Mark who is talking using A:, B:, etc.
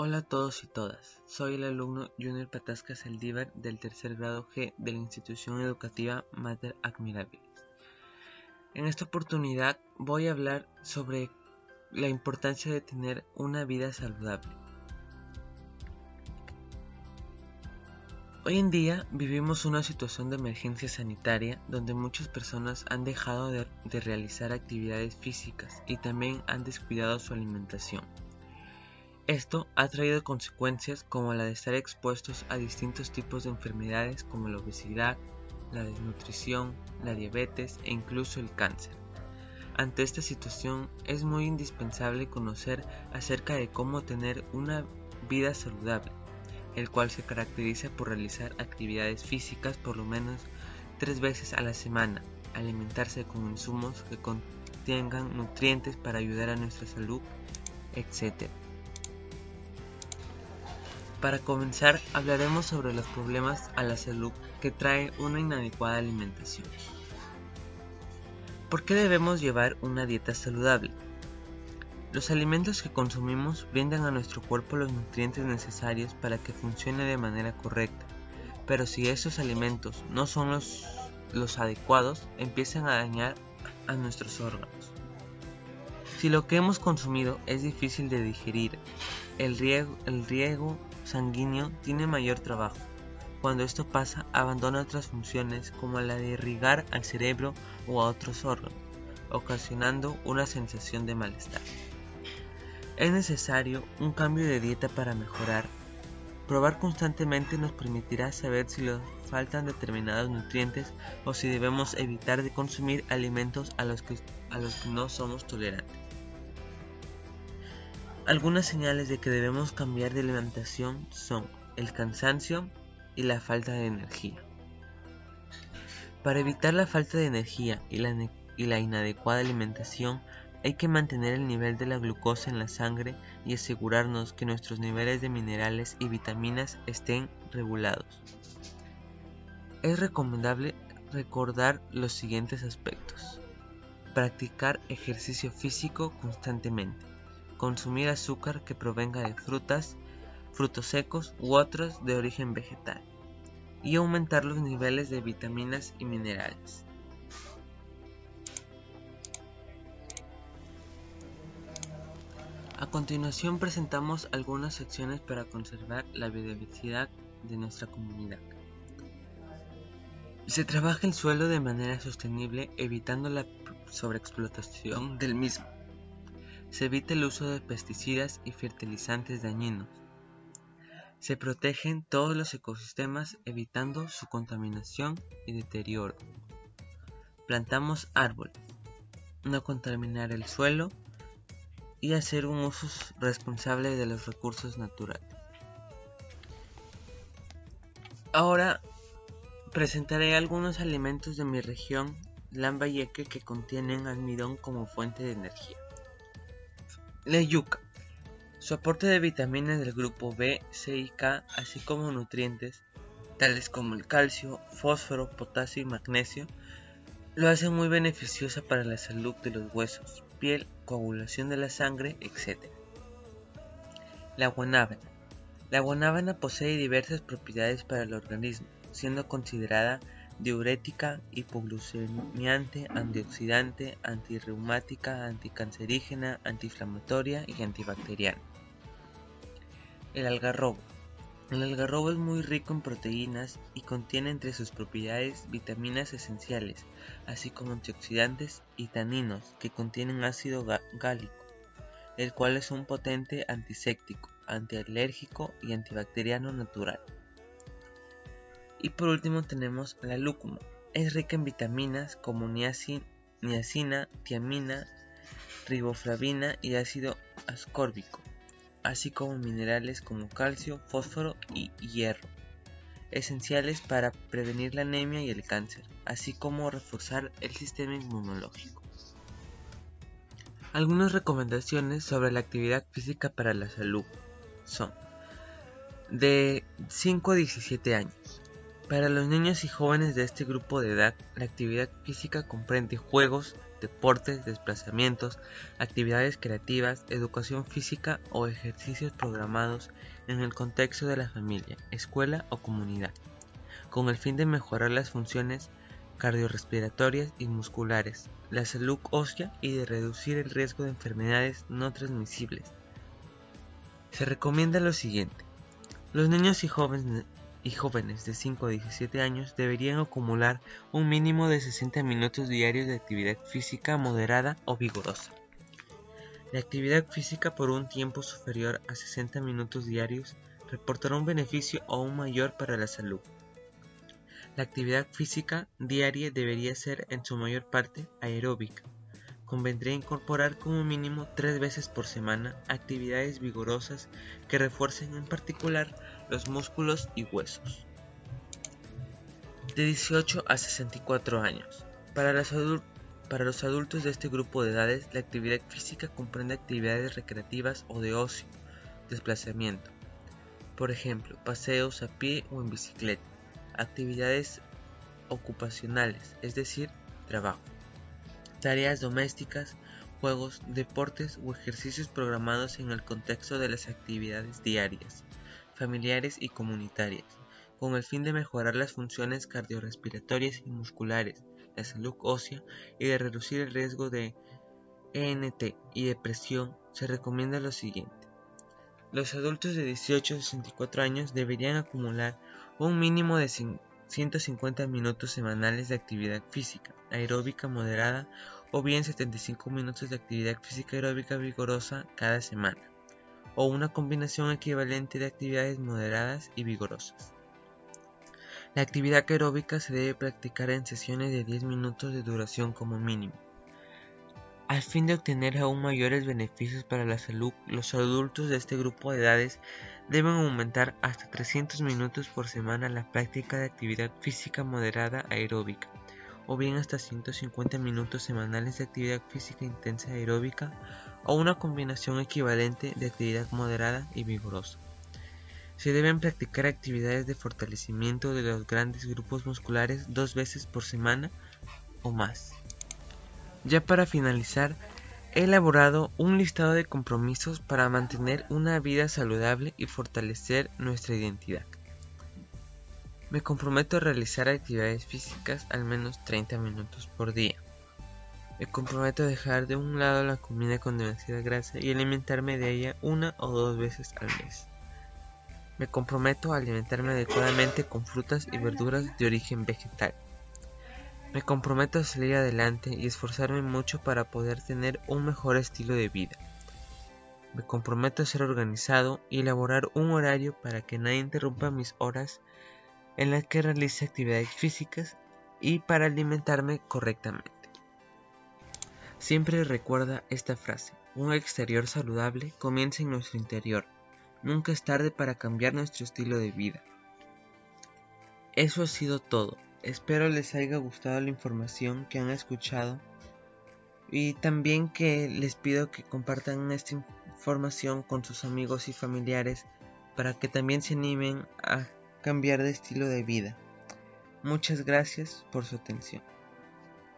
A: Hola a todos y todas, soy el alumno Junior Patasca Saldívar del tercer grado G de la institución educativa Mater Admirabilis. En esta oportunidad voy a hablar sobre la importancia de tener una vida saludable. Hoy en día vivimos una situación de emergencia sanitaria donde muchas personas han dejado de, de realizar actividades físicas y también han descuidado su alimentación. Esto ha traído consecuencias como la de estar expuestos a distintos tipos de enfermedades como la obesidad, la desnutrición, la diabetes e incluso el cáncer. Ante esta situación es muy indispensable conocer acerca de cómo tener una vida saludable, el cual se caracteriza por realizar actividades físicas por lo menos tres veces a la semana, alimentarse con insumos que contengan nutrientes para ayudar a nuestra salud, etc. Para comenzar, hablaremos sobre los problemas a la salud que trae una inadecuada alimentación. ¿Por qué debemos llevar una dieta saludable? Los alimentos que consumimos brindan a nuestro cuerpo los nutrientes necesarios para que funcione de manera correcta, pero si esos alimentos no son los, los adecuados, empiezan a dañar a nuestros órganos. Si lo que hemos consumido es difícil de digerir, el riego, el riego sanguíneo tiene mayor trabajo. Cuando esto pasa, abandona otras funciones como la de irrigar al cerebro o a otros órganos, ocasionando una sensación de malestar. Es necesario un cambio de dieta para mejorar. Probar constantemente nos permitirá saber si nos faltan determinados nutrientes o si debemos evitar de consumir alimentos a los que, a los que no somos tolerantes. Algunas señales de que debemos cambiar de alimentación son el cansancio y la falta de energía. Para evitar la falta de energía y la, y la, inadecuada alimentación, hay que mantener el nivel de la glucosa en la sangre y asegurarnos que nuestros niveles de minerales y vitaminas estén regulados. Es recomendable recordar los siguientes aspectos. Practicar ejercicio físico constantemente consumir azúcar que provenga de frutas, frutos secos u otros de origen vegetal, y aumentar los niveles de vitaminas y minerales. A continuación presentamos algunas acciones para conservar la biodiversidad de nuestra comunidad. Se trabaja el suelo de manera sostenible evitando la sobreexplotación del mismo. Se evita el uso de pesticidas y fertilizantes dañinos. Se protegen todos los ecosistemas evitando su contaminación y deterioro. Plantamos árboles. No contaminar el suelo y hacer un uso responsable de los recursos naturales. Ahora presentaré algunos alimentos de mi región, Lambayeque, que contienen almidón como fuente de energía. La yuca. Su aporte de vitaminas del grupo B, C y K, así como nutrientes, tales como el calcio, fósforo, potasio y magnesio, lo hace muy beneficiosa para la salud de los huesos, piel, coagulación de la sangre, etc. La guanábana. La guanábana posee diversas propiedades para el organismo, siendo considerada diurética, hipoglucemiante, antioxidante, antirreumática, anticancerígena, antiinflamatoria y antibacteriana. El algarrobo. El algarrobo es muy rico en proteínas y contiene entre sus propiedades vitaminas esenciales, así como antioxidantes y taninos que contienen ácido gálico, el cual es un potente antiséptico, antialérgico y antibacteriano natural. Y por último tenemos la lúcuma. Es rica en vitaminas como niacina, tiamina, riboflavina y ácido ascórbico, así como minerales como calcio, fósforo y hierro, esenciales para prevenir la anemia y el cáncer, así como reforzar el sistema inmunológico. Algunas recomendaciones sobre la actividad física para la salud son de 5 a 17 años para los niños y jóvenes de este grupo de edad, la actividad física comprende juegos, deportes, desplazamientos, actividades creativas, educación física o ejercicios programados en el contexto de la familia, escuela o comunidad, con el fin de mejorar las funciones cardiorrespiratorias y musculares, la salud ósea y de reducir el riesgo de enfermedades no transmisibles. Se recomienda lo siguiente. Los niños y jóvenes, y jóvenes de 5 a 17 años deberían acumular un mínimo de 60 minutos diarios de actividad física moderada o vigorosa. La actividad física por un tiempo superior a 60 minutos diarios reportará un beneficio aún mayor para la salud. La actividad física diaria debería ser en su mayor parte aeróbica. Convendría incorporar como mínimo tres veces por semana actividades vigorosas que refuercen en particular los músculos y huesos. De 18 a 64 años. Para, para los adultos de este grupo de edades, la actividad física comprende actividades recreativas o de ocio, desplazamiento. Por ejemplo, paseos a pie o en bicicleta, actividades ocupacionales, es decir, trabajo, tareas domésticas, juegos, deportes o ejercicios programados en el contexto de las actividades diarias familiares y comunitarias, con el fin de mejorar las funciones cardiorrespiratorias y musculares, la salud ósea y de reducir el riesgo de ENT y depresión, se recomienda lo siguiente. Los adultos de 18 a 64 años deberían acumular un mínimo de 150 minutos semanales de actividad física aeróbica moderada o bien 75 minutos de actividad física aeróbica vigorosa cada semana o una combinación equivalente de actividades moderadas y vigorosas. La actividad aeróbica se debe practicar en sesiones de 10 minutos de duración como mínimo. Al fin de obtener aún mayores beneficios para la salud, los adultos de este grupo de edades deben aumentar hasta 300 minutos por semana la práctica de actividad física moderada aeróbica, o bien hasta 150 minutos semanales de actividad física intensa aeróbica o una combinación equivalente de actividad moderada y vigorosa. Se deben practicar actividades de fortalecimiento de los grandes grupos musculares dos veces por semana o más. Ya para finalizar, he elaborado un listado de compromisos para mantener una vida saludable y fortalecer nuestra identidad. Me comprometo a realizar actividades físicas al menos 30 minutos por día. Me comprometo a dejar de un lado la comida con demasiada grasa y alimentarme de ella una o dos veces al mes. Me comprometo a alimentarme adecuadamente con frutas y verduras de origen vegetal. Me comprometo a salir adelante y esforzarme mucho para poder tener un mejor estilo de vida. Me comprometo a ser organizado y elaborar un horario para que nadie interrumpa mis horas en las que realice actividades físicas y para alimentarme correctamente. Siempre recuerda esta frase, un exterior saludable comienza en nuestro interior. Nunca es tarde para cambiar nuestro estilo de vida. Eso ha sido todo. Espero les haya gustado la información que han escuchado y también que les pido que compartan esta información con sus amigos y familiares para que también se animen a cambiar de estilo de vida. Muchas gracias por su atención.